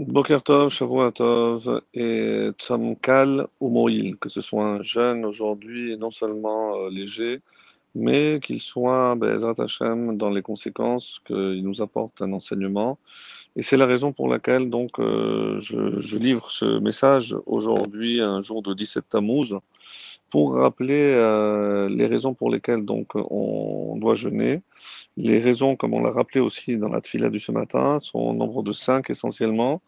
Boker Tov, et Tzom Kal ou Moïl, que ce soit un jeune aujourd'hui et non seulement euh, léger, mais qu'il soit Be'ezrat Hashem dans les conséquences, qu'il nous apporte un enseignement. Et c'est la raison pour laquelle donc euh, je, livre ce message aujourd'hui, un jour de 17 Tammuz, pour rappeler euh, les raisons pour lesquelles donc on doit jeûner. Les raisons, comme on l'a rappelé aussi dans la tfila du ce matin, sont au nombre de cinq essentiellement.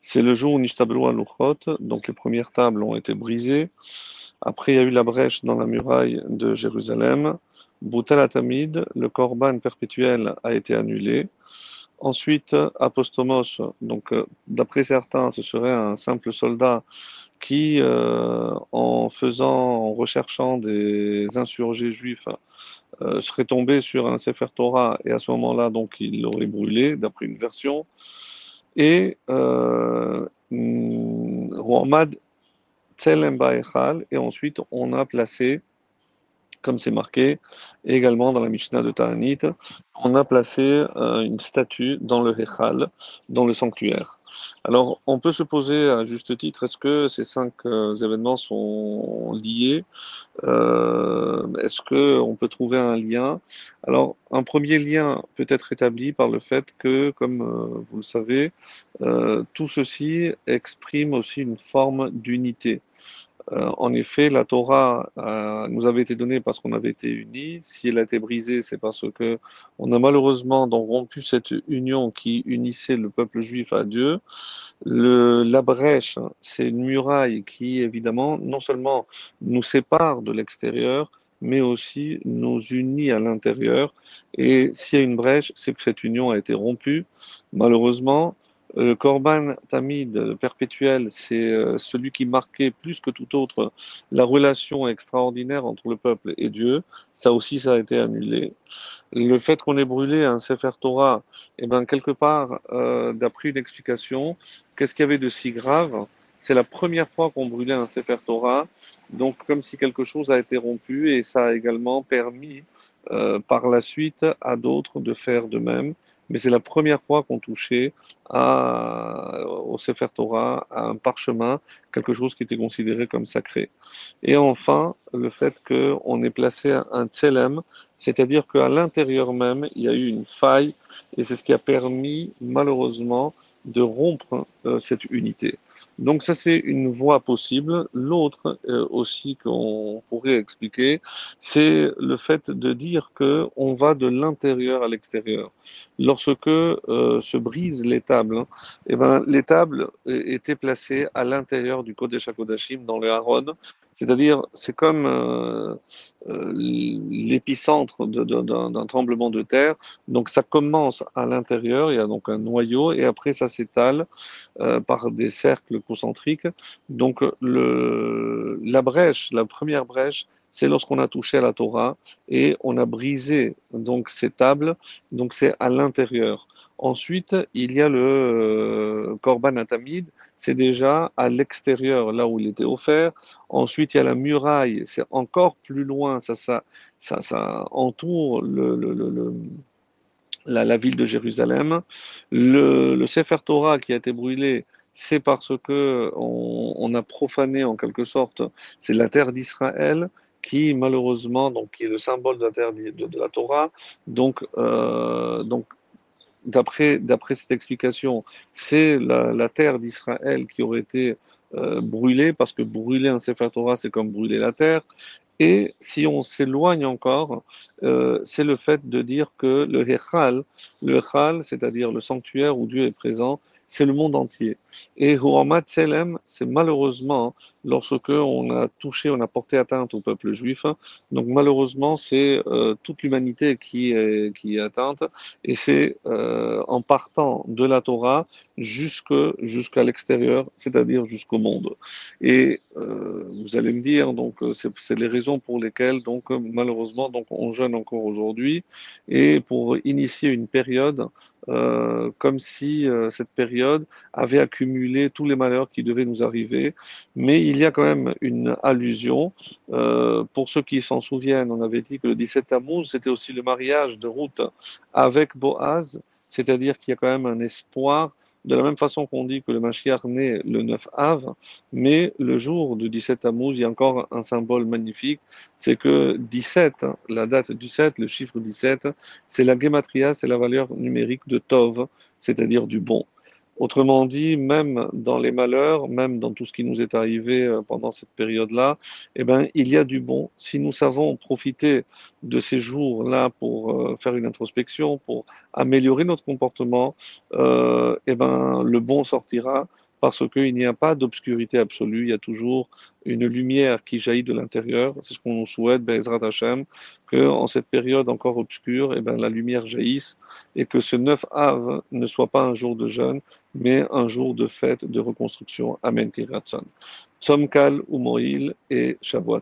C'est le jour où Nishtablu Aluchot, donc les premières tables ont été brisées. Après, il y a eu la brèche dans la muraille de Jérusalem. Boutal Atamid, le korban perpétuel a été annulé. Ensuite, Apostomos, donc euh, d'après certains, ce serait un simple soldat qui, euh, en faisant, en recherchant des insurgés juifs, euh, serait tombé sur un Sefer Torah et à ce moment-là, donc, il l'aurait brûlé, d'après une version. Et euh, Muhammad Tselem Baechal, et ensuite on a placé comme c'est marqué également dans la Mishnah de Ta'anit, on a placé euh, une statue dans le Hechal, dans le sanctuaire. Alors, on peut se poser à juste titre, est-ce que ces cinq euh, événements sont liés euh, Est-ce qu'on peut trouver un lien? Alors, un premier lien peut être établi par le fait que, comme vous le savez, tout ceci exprime aussi une forme d'unité. Euh, en effet, la Torah euh, nous avait été donnée parce qu'on avait été unis. Si elle a été brisée, c'est parce que on a malheureusement rompu cette union qui unissait le peuple juif à Dieu. La brèche, c'est une muraille qui, évidemment, non seulement nous sépare de l'extérieur, mais aussi nous unit à l'intérieur. Et s'il y a une brèche, c'est que cette union a été rompue. Malheureusement, le Corban Tamid perpétuel, c'est euh, celui qui marquait plus que tout autre la relation extraordinaire entre le peuple et Dieu. Ça aussi, ça a été annulé. Le fait qu'on ait brûlé un Sefer Torah, eh ben, quelque part, euh, d'après une explication, qu'est-ce qu'il y avait de si grave? C'est la première fois qu'on brûlait un Sefer Torah, donc comme si quelque chose a été rompu, et ça a également permis euh, par la suite à d'autres de faire de même mais c'est la première fois qu'on touchait au Sefer Torah, à un parchemin, quelque chose qui était considéré comme sacré. Et enfin, le fait qu'on ait placé un tselem, c'est-à-dire qu'à l'intérieur même, il y a eu une faille, et c'est ce qui a permis, malheureusement, de rompre euh, cette unité. Donc ça, c'est une voie possible. L'autre euh, aussi qu'on pourrait expliquer, c'est le fait de dire que on va de l'intérieur à l'extérieur. Lorsque euh, se brisent les tables, hein, eh ben, les tables étaient placées à l'intérieur du Kodesh HaKodashim, dans le Haron, c'est-à-dire, c'est comme euh, l'épicentre d'un tremblement de terre. Donc, ça commence à l'intérieur, il y a donc un noyau, et après, ça s'étale par des cercles concentriques. Donc, le, la brèche, la première brèche, c'est lorsqu'on a touché à la Torah et on a brisé donc ces tables. Donc, c'est à l'intérieur. Ensuite, il y a le euh, Korban Atamid, c'est déjà à l'extérieur, là où il était offert. Ensuite, il y a la muraille, c'est encore plus loin, ça, ça, ça, ça entoure la, la, ville de Jérusalem. Le, le Sefer Torah qui a été brûlé, c'est parce que on, a profané en quelque sorte, c'est la terre d'Israël qui malheureusement, donc qui est le symbole de la terre de, la Torah, donc, euh, donc d'après cette explication, c'est la, la, terre d'Israël qui aurait été euh, brûlée, parce que brûler un Sefer Torah, c'est comme brûler la terre. Et si on s'éloigne encore, euh, c'est le fait de dire que le Hechal, le Hechal, c'est-à-dire le sanctuaire où Dieu est présent, c'est le monde entier. Et Huamat Selem, c'est malheureusement lorsque on a touché, on a porté atteinte au peuple juif. Donc malheureusement, c'est euh, toute l'humanité qui est, qui est atteinte, et c'est euh, en partant de la Torah jusqu'à l'extérieur, c'est-à-dire jusqu'au monde. Et euh, vous allez me dire, donc c'est les raisons pour lesquelles, donc malheureusement, donc on jeûne encore aujourd'hui, et pour initier une période comme si cette période avait accumulé tous les malheurs qui devaient nous arriver. Mais y a quand même une allusion. Euh, pour ceux qui s'en souviennent, on avait dit que le 17 Tammuz, c'était aussi le mariage de Ruth avec Boaz, c'est-à-dire qu'il y a quand même un espoir de la même façon qu'on dit que le Mashiach naît le 9 Av, mais le jour du 17 Tammuz, il y a encore un symbole magnifique, c'est que 17, la date 17, le chiffre 17, c'est la gematria, c'est la valeur numérique de Tov, c'est-à-dire du bon. Autrement dit, même dans les malheurs, même dans tout ce qui nous est arrivé euh, pendant cette période-là, eh ben, il y a du bon. Si nous savons profiter de ces jours-là pour euh, faire une introspection, pour améliorer notre comportement, euh, eh ben, le bon sortira parce qu'il n'y a pas d'obscurité absolue, il y a toujours une lumière qui jaillit de l'intérieur. C'est ce qu'on nous souhaite, Bezrat Hashem, qu'en cette période encore obscure, eh ben, la lumière jaillisse et que ce 9 Av ne soit pas un jour de jeûne, mais un jour de fête, de reconstruction. Amen, Kiratson. Tzom Kal, Umoil et Shavuot